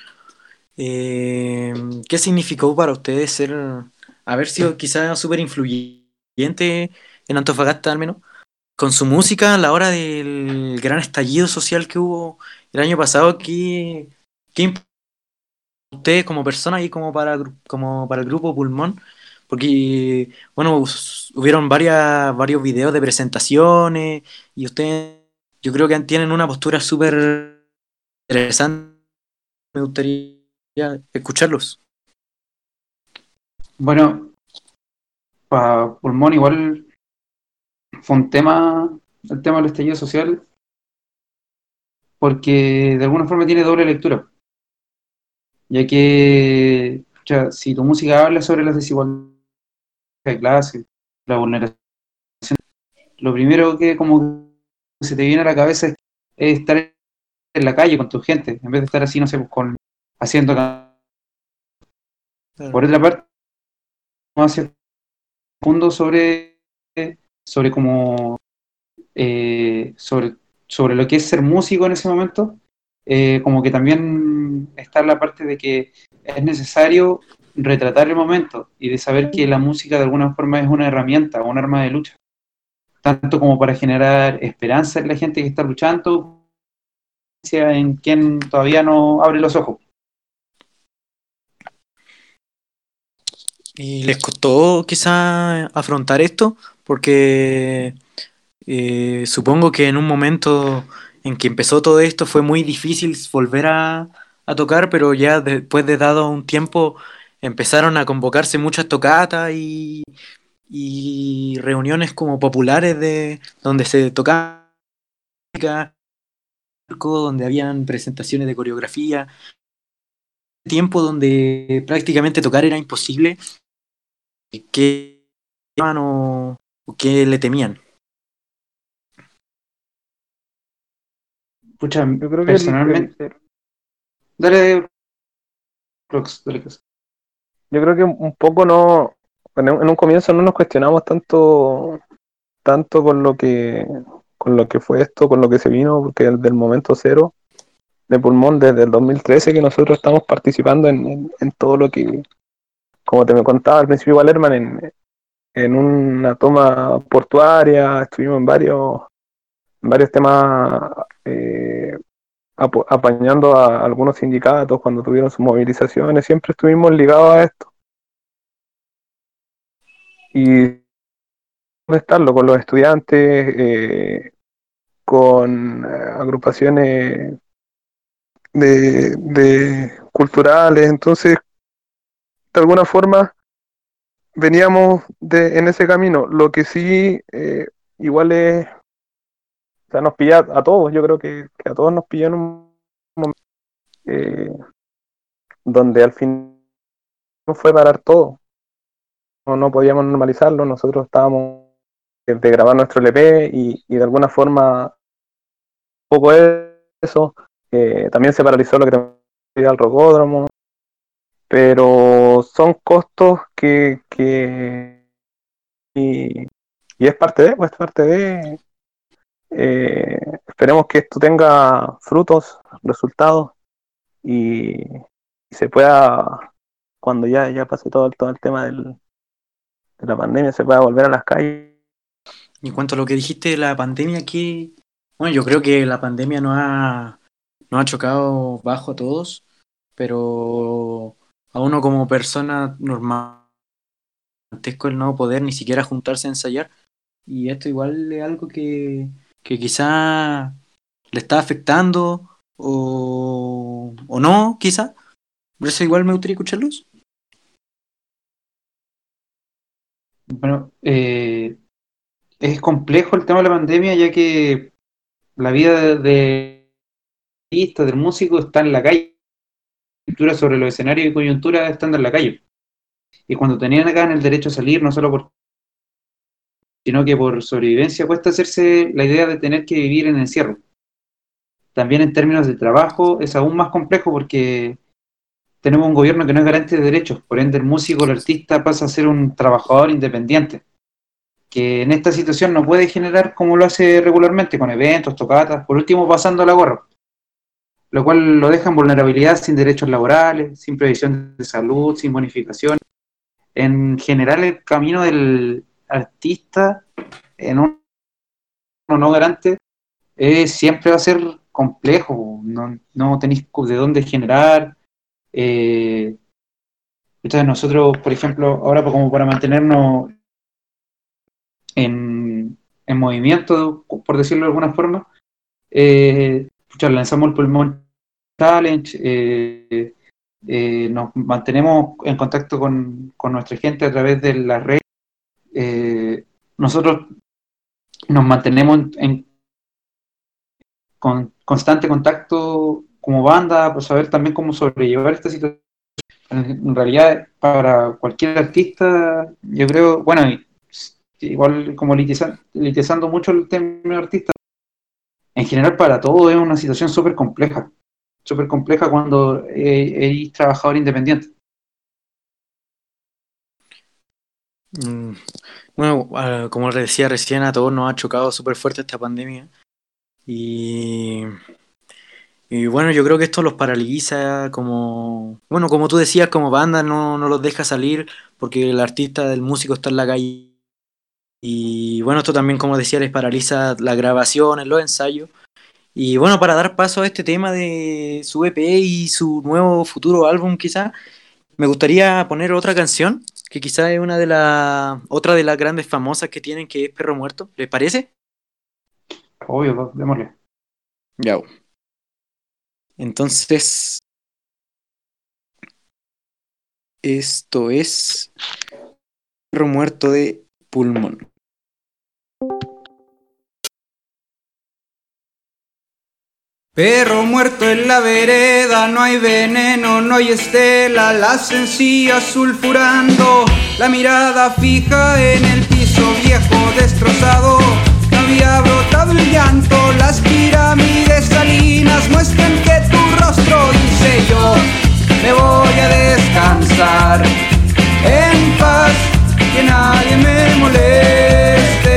eh, ¿qué significó para ustedes ser, haber sido quizás súper influyente en Antofagasta al menos, con su música a la hora del gran estallido social que hubo el año pasado? ¿Qué, qué ustedes como persona y como para, como para el grupo Pulmón? Porque, bueno, hubieron varias, varios videos de presentaciones y ustedes, yo creo que tienen una postura súper interesante. Me gustaría escucharlos. Bueno, para Pulmón igual fue un tema, el tema del estallido social, porque de alguna forma tiene doble lectura. Ya que pucha, si tu música habla sobre las desigualdades de clase, la vulneración, lo primero que como se te viene a la cabeza es, es estar en la calle con tu gente, en vez de estar así, no sé, pues, con, haciendo... Por otra parte, vamos a hacer profundo sobre, sobre cómo eh, sobre, sobre lo que es ser músico en ese momento, eh, como que también está la parte de que es necesario retratar el momento y de saber que la música de alguna forma es una herramienta, un arma de lucha, tanto como para generar esperanza en la gente que está luchando, en quien todavía no abre los ojos. ¿Y les costó quizá afrontar esto? Porque eh, supongo que en un momento en que empezó todo esto fue muy difícil volver a, a tocar, pero ya después de dado un tiempo empezaron a convocarse muchas tocatas y, y reuniones como populares de donde se tocaba donde habían presentaciones de coreografía, tiempo donde prácticamente tocar era imposible, ¿qué o, o qué le temían? Pucha, Yo creo que personalmente, el- dale, Rox, dale, yo creo que un poco no, en un en un comienzo no nos cuestionamos tanto, tanto con lo que, con lo que fue esto, con lo que se vino, porque desde el momento cero de pulmón, desde el 2013 que nosotros estamos participando en, en- todo lo que, como te me contaba al principio igual Herman, en, en una toma portuaria, estuvimos en varios, en varios temas eh, apañando a algunos sindicatos cuando tuvieron sus movilizaciones, siempre estuvimos ligados a esto. Y estarlo con los estudiantes, eh, con eh, agrupaciones de, de culturales, entonces de alguna forma veníamos de, en ese camino. Lo que sí eh, igual es, o sea, nos pilla a todos, yo creo que, a todos nos pilló en un momento eh, donde al fin fue parar todo. No, no podíamos normalizarlo, nosotros estábamos de, de grabar nuestro LP y, y de alguna forma un poco eso. eh, también se paralizó lo que te al rocódromo, pero son costos que, que y, y es parte de, pues parte de eh, esperemos que esto tenga frutos, resultados y, se pueda, cuando ya, ya pase todo, todo el tema del, de la pandemia, se pueda volver a las calles. Y en cuanto a lo que dijiste de la pandemia, que bueno, yo creo que la pandemia nos ha, nos ha chocado bajo a todos, pero a uno como persona normal el no poder ni siquiera juntarse a ensayar. Y esto igual es algo que, que quizá le está afectando o, o no, quizá. Por eso igual me gustaría escucharlos. Bueno, eh, es complejo el tema de la pandemia, ya que la vida de, artista, del músico, está en la calle. Sobre los escenarios y coyuntura estando en la calle. Y cuando tenían acá en el derecho a salir, no solo por sino que por sobrevivencia cuesta hacerse la idea de tener que vivir en encierro. También en términos de trabajo es aún más complejo porque tenemos un gobierno que no es garante de derechos, por ende el músico, el artista pasa a ser un trabajador independiente, que en esta situación no puede generar como lo hace regularmente, con eventos, tocatas, por último pasando la gorra, lo cual lo deja en vulnerabilidad sin derechos laborales, sin previsión de salud, sin bonificación. En general el camino del artista en un no garante eh, siempre va a ser complejo, no, no tenéis de dónde generar, eh, entonces nosotros, por ejemplo, ahora como para mantenernos en, en movimiento, por decirlo de alguna forma, eh, lanzamos el Pulmón Challenge, eh, nos mantenemos en contacto con, con, nuestra gente a través de la red. Eh, nosotros nos mantenemos en, en con constante contacto como banda, por saber también cómo sobrellevar esta situación. En realidad, para cualquier artista, yo creo, bueno, igual como litizando mucho el término artista, en general para todo es una situación súper compleja, súper compleja cuando eres trabajador independiente. Mm, bueno, como les decía recién, a todos nos ha chocado súper fuerte esta pandemia. Y y bueno, yo creo que esto los paraliza como, bueno, como tú decías, como banda no, no los deja salir porque el artista, del músico está en la calle. Y bueno, esto también, como decía, les paraliza la grabación, los ensayos. Y bueno, para dar paso a este tema de su EP y su nuevo futuro álbum quizá, me gustaría poner otra canción, que quizá es una de las, otra de las grandes famosas que tienen, que es Perro Muerto. ¿Les parece? Obvio, démosle. Ya. Entonces, esto es perro muerto de pulmón. Perro muerto en la vereda, no hay veneno, no hay estela, las encías sulfurando, la mirada fija en el piso viejo destrozado había brotado el llanto, las pirámides salinas muestran que tu rostro dice yo me voy a descansar en paz, que nadie me moleste.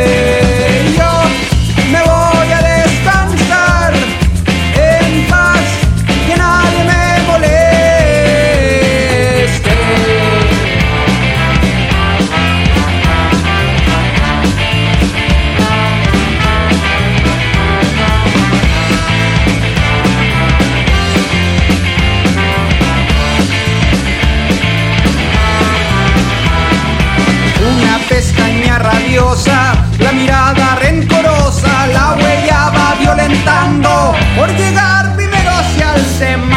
Pestaña rabiosa, la mirada rencorosa, la huella va violentando por llegar primero hacia el semáforo.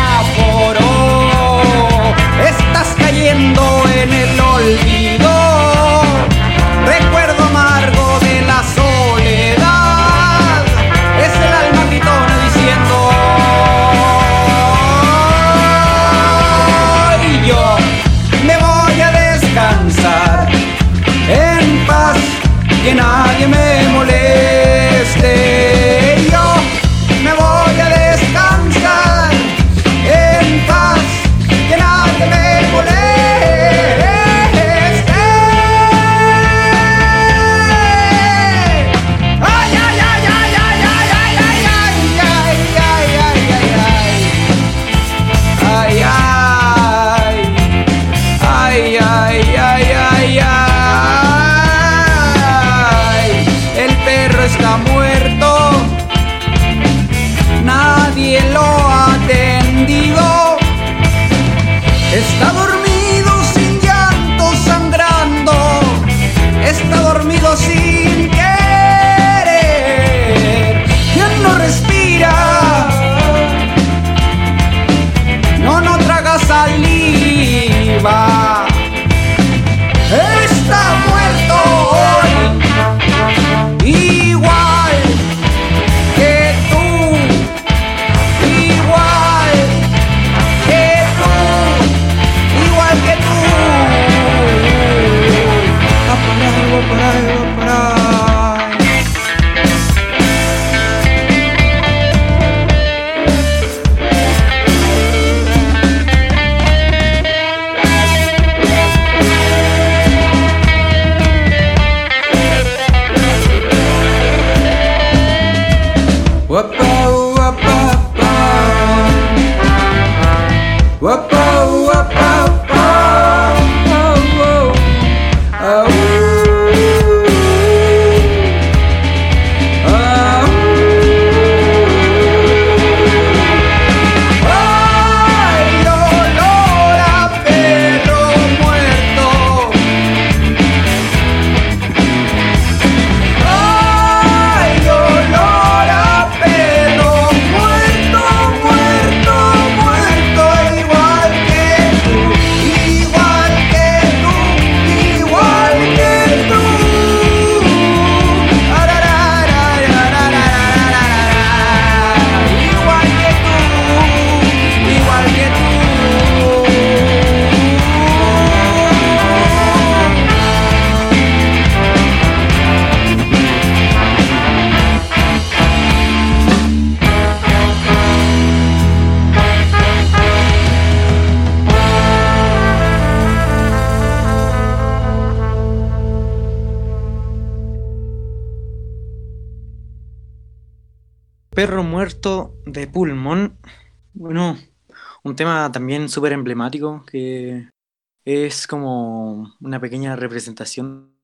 What. Tema también súper emblemático que es como una pequeña representación.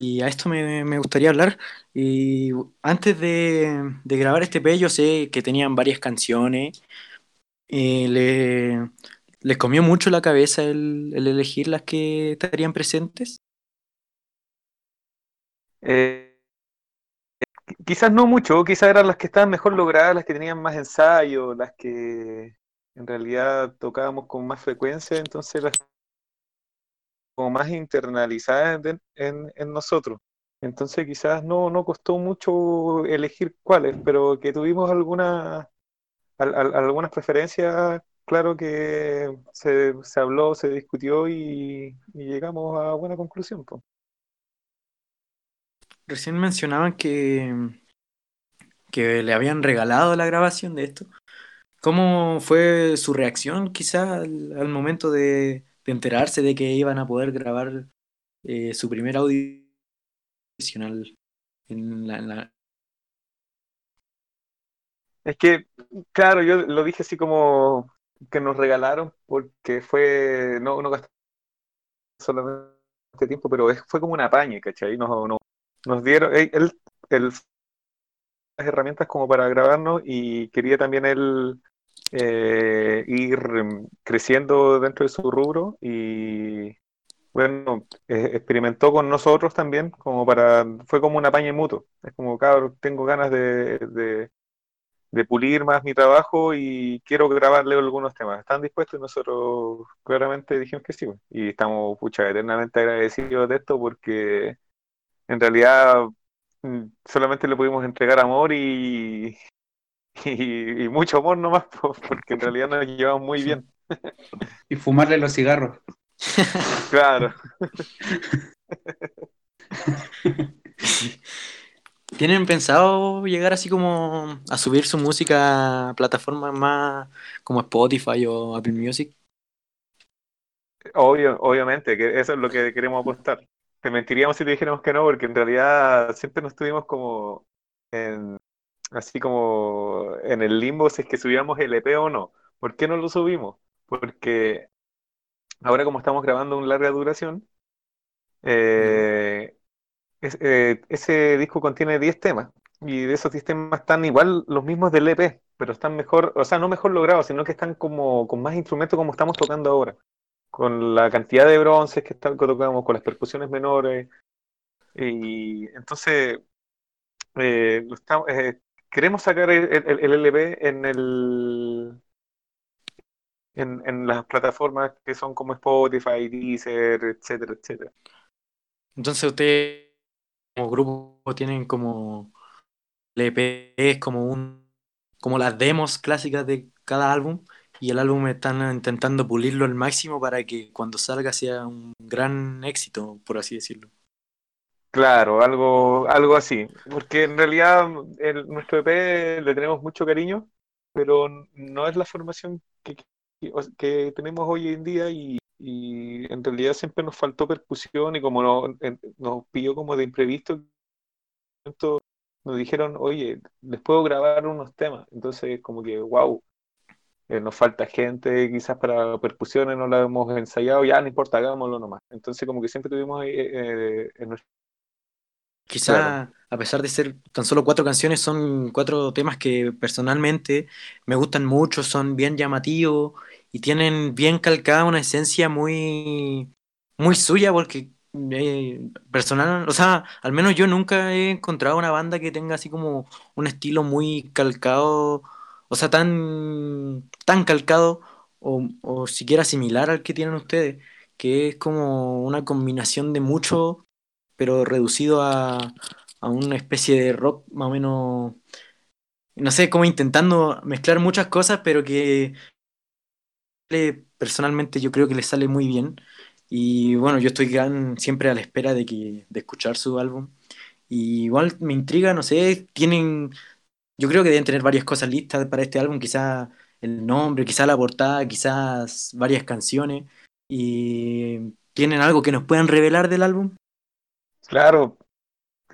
Y a esto me, me gustaría hablar. Y antes de, de grabar este EP, yo sé que tenían varias canciones. Le, les comió mucho la cabeza el, el elegir las que estarían presentes. Eh, quizás no mucho, quizás eran las que estaban mejor logradas, las que tenían más ensayo, las que en realidad tocábamos con más frecuencia, entonces las como más internalizadas en, en- nosotros. Entonces quizás no, no costó mucho elegir cuáles, pero que tuvimos algunas al- al- algunas preferencias, claro que se, se habló, se discutió y, llegamos a buena conclusión. Recién mencionaban que, que le habían regalado la grabación de esto. ¿Cómo fue su reacción quizá al, momento de, enterarse de que iban a poder grabar eh, su primer audio adicional en la, Es que, claro, yo lo dije así como que nos regalaron porque fue, no, no gastamos solamente tiempo, pero es- fue como una paña, ¿cachai? Nos, nos dieron, él, él- él- las herramientas como para grabarnos y quería también él eh, ir creciendo dentro de su rubro y bueno, eh, experimentó con nosotros también como para, fue como una paña mutuo. Es como, cabrón, tengo ganas de, de de pulir más mi trabajo y quiero grabarle algunos temas. ¿Están dispuestos? Y nosotros claramente dijimos que sí. pues. Y estamos, pucha, eternamente agradecidos de esto porque en realidad mm, solamente le pudimos entregar amor y, <laughs> y, y mucho amor nomás, <laughs> porque en realidad nos llevamos muy bien. Y fumarle los cigarros. <laughs> Claro. ¿Tienen pensado llegar así como a subir su música a plataformas más como Spotify o Apple Music? Obvio, obviamente, que eso es lo que queremos apostar. Te mentiríamos si te dijéramos que no, porque en realidad siempre nos tuvimos como en, así como en el limbo si es que subíamos el EP o no. ¿Por qué no lo subimos? Porque ahora como estamos grabando un larga duración, eh, eh, ese disco contiene 10 temas y de esos 10 temas están igual los mismos del EP, pero están mejor, o sea, no mejor logrados, sino que están como con más instrumentos como estamos tocando ahora. Con la cantidad de bronces que, tocamos, con las percusiones menores. Y entonces, eh, eh, queremos sacar el, el- el LP en el en, en las plataformas que son como Spotify, Deezer, etcétera, etcétera. Entonces ustedes como grupo tienen como el EP es como un como las demos clásicas de cada álbum y el álbum están intentando pulirlo al máximo para que cuando salga sea un gran éxito, por así decirlo. Claro, algo, algo así. Porque en realidad el, nuestro EP le tenemos mucho cariño, pero no es la formación que, que, tenemos hoy en día y, y en realidad siempre nos faltó percusión y como no- nos pilló como de imprevisto, nos dijeron, oye, les puedo grabar unos temas. Entonces como que, wow, nos falta gente quizás para percusiones, no la hemos ensayado, ya no importa, hagámoslo nomás. Entonces como que siempre tuvimos eh, eh, en nuestro Quizá, Claro. a pesar de ser tan solo cuatro canciones, son cuatro temas que personalmente me gustan mucho, son bien llamativos y tienen bien calcada una esencia muy, muy suya, porque eh, personal, o sea, al menos yo nunca he encontrado una banda que tenga así como un estilo muy calcado, o sea, tan, tan calcado o, o siquiera similar al que tienen ustedes, que es como una combinación de mucho pero reducido a, a una especie de rock más o menos, no sé, como intentando mezclar muchas cosas, pero que personalmente yo creo que le sale muy bien. Y bueno, yo estoy siempre a la espera de, que, de escuchar su álbum. Y igual me intriga, no sé, tienen, yo creo que deben tener varias cosas listas para este álbum, quizás el nombre, quizás la portada, quizás varias canciones. Y tienen algo que nos puedan revelar del álbum. Claro,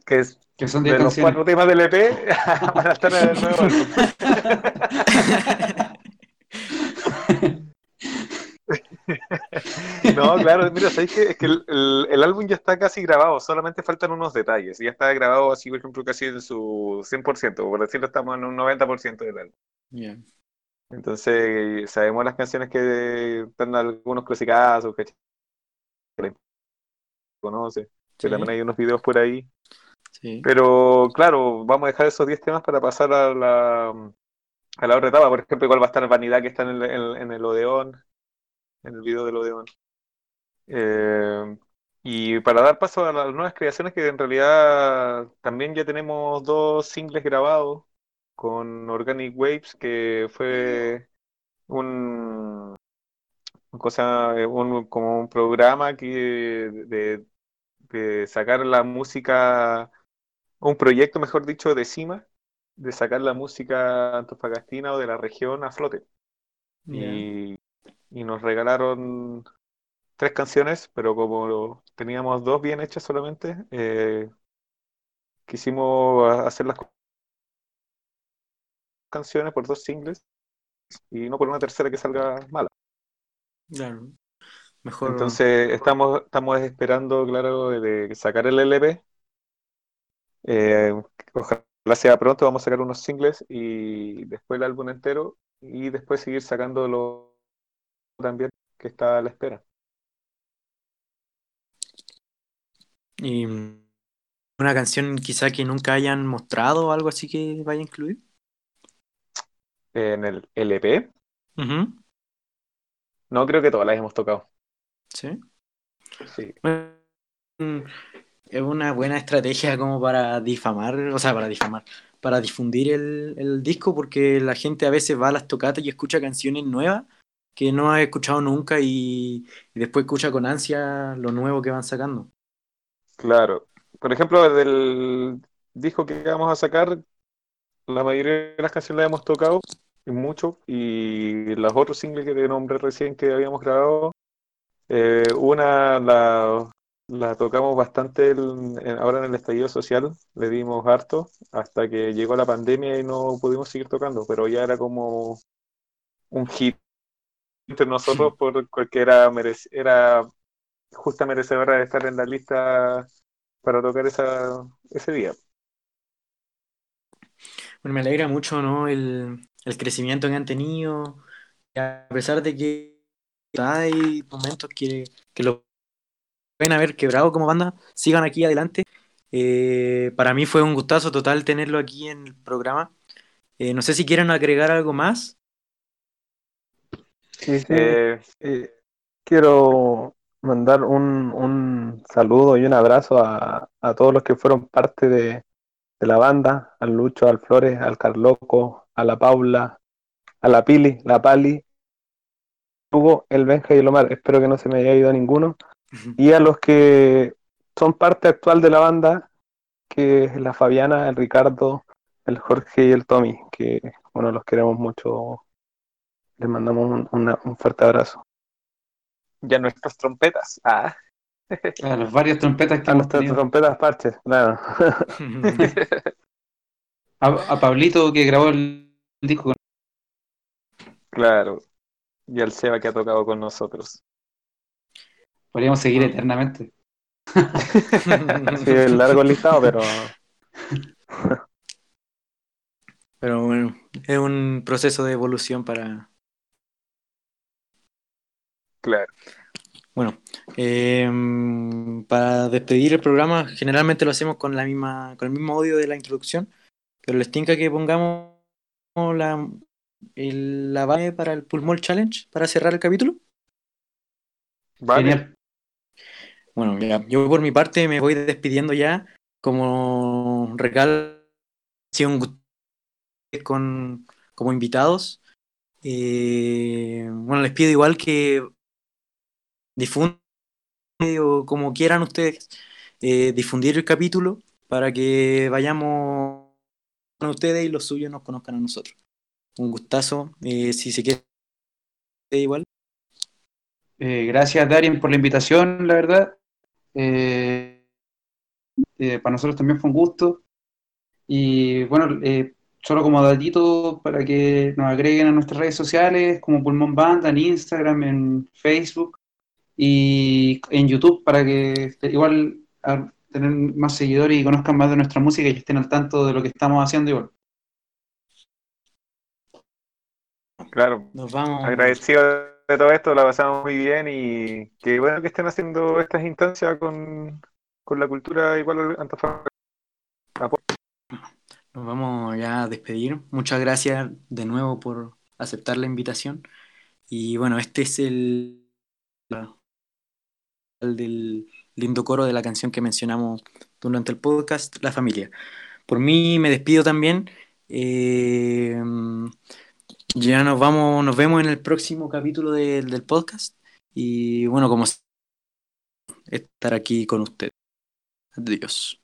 que es Que son de 10 los canciones. cuatro temas del EP <laughs> van a estar en el nuevo álbum. <laughs> No, claro, mira, ¿sabéis qué? Es que el, el- el álbum ya está casi grabado, solamente faltan unos detalles. Ya está grabado así, por ejemplo, casi en su 100%, por decirlo, estamos en un 90% del álbum. Ya. Entonces, sabemos las canciones que están algunos clasicazos, que conoce, que Sí. también hay unos videos por ahí. Sí. Pero claro, vamos a dejar esos 10 temas para pasar a la, a la otra etapa. Por ejemplo, igual va a estar Vanidad que está en el, en, en el Odeón, en el video del Odeón. Eh, y para dar paso a las nuevas creaciones, que en realidad también ya tenemos dos singles grabados con Organic Waves, que fue un, cosa, eh, un, como un programa que de, de sacar la música un proyecto, mejor dicho, de CIMA, de sacar la música antofagastina o de la región a flote. Y, y nos regalaron tres canciones, pero como teníamos dos bien hechas solamente, eh, quisimos hacer las canciones por dos singles y no por una tercera que salga mala. Claro. Mejor. Entonces estamos, estamos esperando, claro, de sacar el LP. Eh, ojalá sea pronto, vamos a sacar unos singles y después el álbum entero y después seguir sacándolo también, que está a la espera. Y mm, una canción quizá que nunca hayan mostrado o algo así que vaya a incluir. En el LP, no creo que todas las hemos tocado. Sí. Sí, Mm, Es una buena estrategia como para difamar, o sea, para difamar, para difundir el, el disco, porque la gente a veces va a las tocatas y escucha canciones nuevas que no ha escuchado nunca y, después escucha con ansia lo nuevo que van sacando. claro. Por ejemplo, del disco que vamos a sacar, la mayoría de las canciones las hemos tocado, mucho, y los otros singles que te nombré recién que habíamos grabado, eh, una la, tocamos bastante ahora en el estallido social, le dimos harto, hasta que llegó la pandemia y no pudimos seguir tocando, pero ya era como un hit entre nosotros por- porque era, justa merecedora de estar en la lista para tocar esa, ese día. Bueno, me alegra mucho, ¿no? El, el crecimiento que han tenido. A pesar de que hay momentos que, que lo pueden haber quebrado como banda, sigan aquí adelante. Eh, para mí fue un gustazo total tenerlo aquí en el programa. Eh, no sé si quieren agregar algo más. Sí, sí. Eh, Eh, quiero mandar un, un saludo y un abrazo a, a todos los que fueron parte de, de la banda, al Lucho, al Flores, al Carloco, a la Paula, a la Pili, la Pali, Hugo, el Benja y el Omar. Espero que no se me haya ido ninguno. Y a los que son parte actual de la banda, que es la Fabiana, el Ricardo, el Jorge y el Tommy, que bueno, los queremos mucho. Les mandamos un, una- un fuerte abrazo. ya nuestras trompetas. Ah, A las varias trompetas que A hemos nuestras trompetas parches, claro. <laughs> A, a Pablito que grabó el disco con claro. Y al Seba que ha tocado con nosotros. Podríamos seguir eternamente. Sí, es largo el listado, pero <laughs> Pero bueno, es un proceso de evolución para... Claro. Bueno, eh, para despedir el programa, generalmente lo hacemos con la misma, con el mismo audio de la introducción, pero les tinca que pongamos la, el- la base para el Pulmol Challenge para cerrar el capítulo. Vale. Genial. Bueno, ya, yo por mi parte me voy despidiendo ya. Como regalo, ha sido un gusto con, como invitados. Eh, bueno, les pido igual que difundan o como quieran ustedes eh, difundir el capítulo para que vayamos con ustedes y los suyos nos conozcan a nosotros. Un gustazo. eh, si se quiere igual. Eh, gracias, Darien, por la invitación, la verdad. Eh, para nosotros también fue un gusto. Y bueno, solo como datito para que nos agreguen a nuestras redes sociales, como Pulmón Banda, en Instagram, en Facebook y en YouTube, para que igual a tener más seguidores y conozcan más de nuestra música y estén al tanto de lo que estamos haciendo igual. Claro. Nos vamos. Agradecido de todo esto, la pasamos muy bien y qué bueno que estén haciendo estas instancias con, con la cultura igual Antofagasta. Nos vamos ya a despedir. Muchas gracias de nuevo por aceptar la invitación. Y bueno, este es el, el del lindo coro de la canción que mencionamos durante el podcast, La Familia. Por mí me despido también. Eh, ya nos vamos, nos vemos en el próximo capítulo del- del podcast. Y bueno, como estar aquí con usted. Adiós.